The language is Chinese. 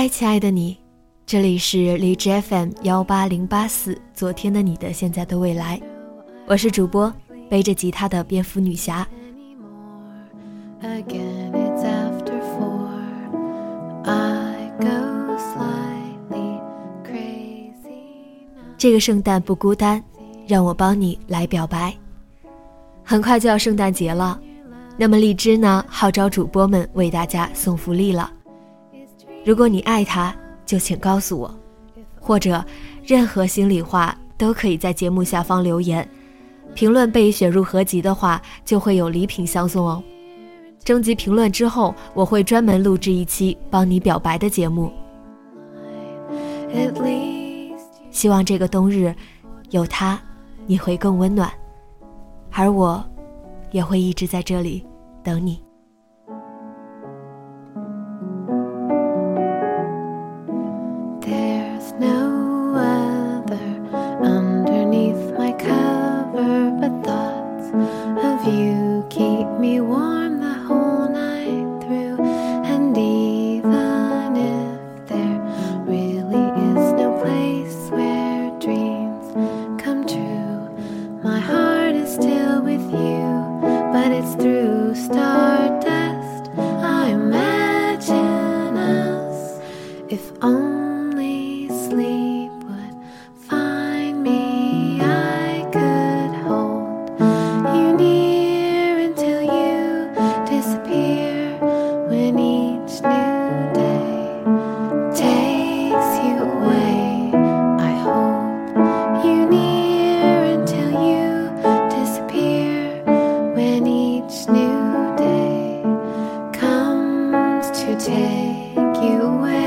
嗨，亲爱的你，这里是荔枝 FM 幺八零八四，昨天的你的现在的未来，我是主播背着吉他的蝙蝠女侠。这个圣诞不孤单，让我帮你来表白。很快就要圣诞节了，那么荔枝呢，号召主播们为大家送福利了。如果你爱他，就请告诉我，或者任何心里话都可以在节目下方留言，评论被选入合集的话，就会有礼品相送哦。征集评论之后，我会专门录制一期帮你表白的节目。希望这个冬日，有他，你会更温暖，而我，也会一直在这里等你。There's no other underneath my cover but thoughts of you keep me warm the whole night through. And even if there really is no place where dreams come true, my heart is still with you, but it's through stars. take you away.